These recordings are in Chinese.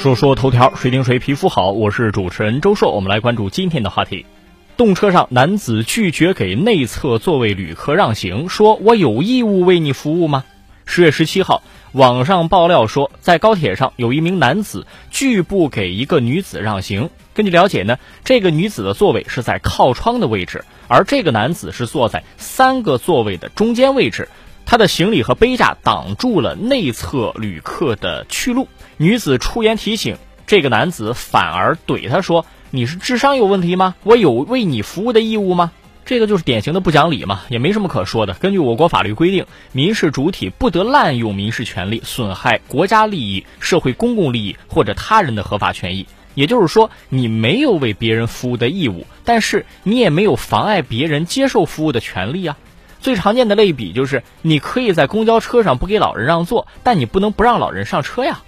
说说头条，谁顶谁皮肤好？我是主持人周硕，我们来关注今天的话题。动车上，男子拒绝给内侧座位旅客让行，说我有义务为你服务吗？十月十七号，网上爆料说，在高铁上有一名男子拒不给一个女子让行。根据了解呢，这个女子的座位是在靠窗的位置，而这个男子是坐在三个座位的中间位置。他的行李和杯架挡住了内侧旅客的去路，女子出言提醒，这个男子反而怼他说：“你是智商有问题吗？我有为你服务的义务吗？”这个就是典型的不讲理嘛，也没什么可说的。根据我国法律规定，民事主体不得滥用民事权利损害国家利益、社会公共利益或者他人的合法权益。也就是说，你没有为别人服务的义务，但是你也没有妨碍别人接受服务的权利啊。最常见的类比就是，你可以在公交车上不给老人让座，但你不能不让老人上车呀。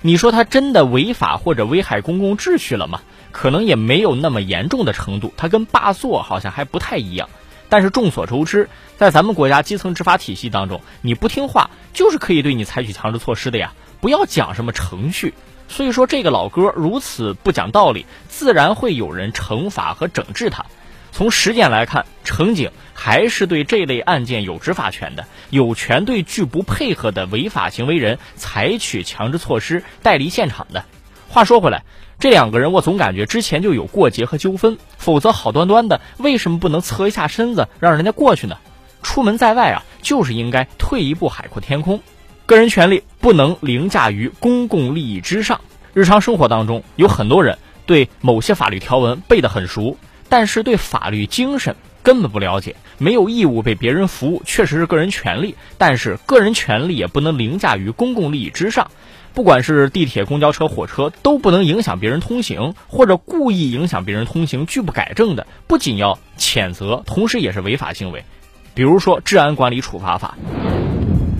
你说他真的违法或者危害公共秩序了吗？可能也没有那么严重的程度，他跟霸座好像还不太一样。但是众所周知，在咱们国家基层执法体系当中，你不听话就是可以对你采取强制措施的呀。不要讲什么程序。所以说，这个老哥如此不讲道理，自然会有人惩罚和整治他。从实践来看，乘警还是对这类案件有执法权的，有权对拒不配合的违法行为人采取强制措施、带离现场的。话说回来，这两个人我总感觉之前就有过节和纠纷，否则好端端的为什么不能侧一下身子让人家过去呢？出门在外啊，就是应该退一步海阔天空，个人权利不能凌驾于公共利益之上。日常生活当中，有很多人对某些法律条文背得很熟。但是对法律精神根本不了解，没有义务为别人服务，确实是个人权利。但是个人权利也不能凌驾于公共利益之上，不管是地铁、公交车、火车，都不能影响别人通行，或者故意影响别人通行、拒不改正的，不仅要谴责，同时也是违法行为。比如说《治安管理处罚法》。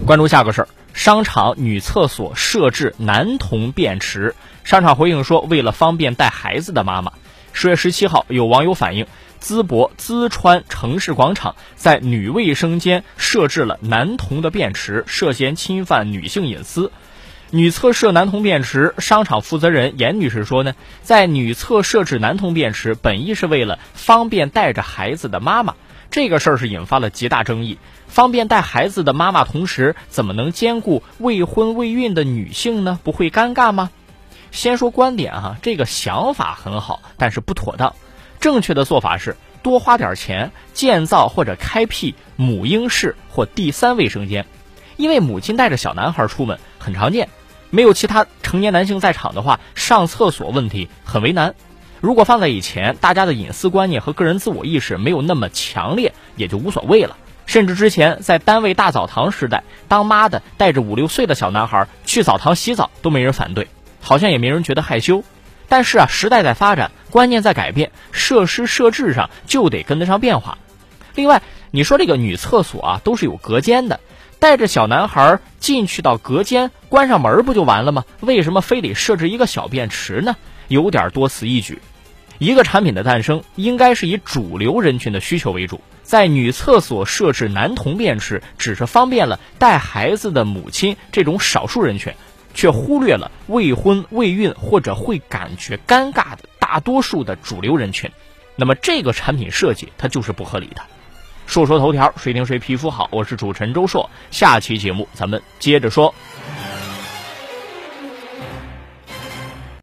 关注下个事儿：商场女厕所设置男童便池，商场回应说，为了方便带孩子的妈妈。十月十七号，有网友反映，淄博淄川城市广场在女卫生间设置了男童的便池，涉嫌侵犯女性隐私。女厕设男童便池，商场负责人严女士说呢，在女厕设置男童便池，本意是为了方便带着孩子的妈妈。这个事儿是引发了极大争议，方便带孩子的妈妈，同时怎么能兼顾未婚未孕的女性呢？不会尴尬吗？先说观点哈，这个想法很好，但是不妥当。正确的做法是多花点钱建造或者开辟母婴室或第三卫生间，因为母亲带着小男孩出门很常见，没有其他成年男性在场的话，上厕所问题很为难。如果放在以前，大家的隐私观念和个人自我意识没有那么强烈，也就无所谓了。甚至之前在单位大澡堂时代，当妈的带着五六岁的小男孩去澡堂洗澡都没人反对。好像也没人觉得害羞，但是啊，时代在发展，观念在改变，设施设置上就得跟得上变化。另外，你说这个女厕所啊，都是有隔间的，带着小男孩进去到隔间，关上门不就完了吗？为什么非得设置一个小便池呢？有点多此一举。一个产品的诞生，应该是以主流人群的需求为主，在女厕所设置男童便池，只是方便了带孩子的母亲这种少数人群。却忽略了未婚未孕或者会感觉尴尬的大多数的主流人群，那么这个产品设计它就是不合理的。说说头条，谁听谁皮肤好，我是主持人周硕，下期节目咱们接着说。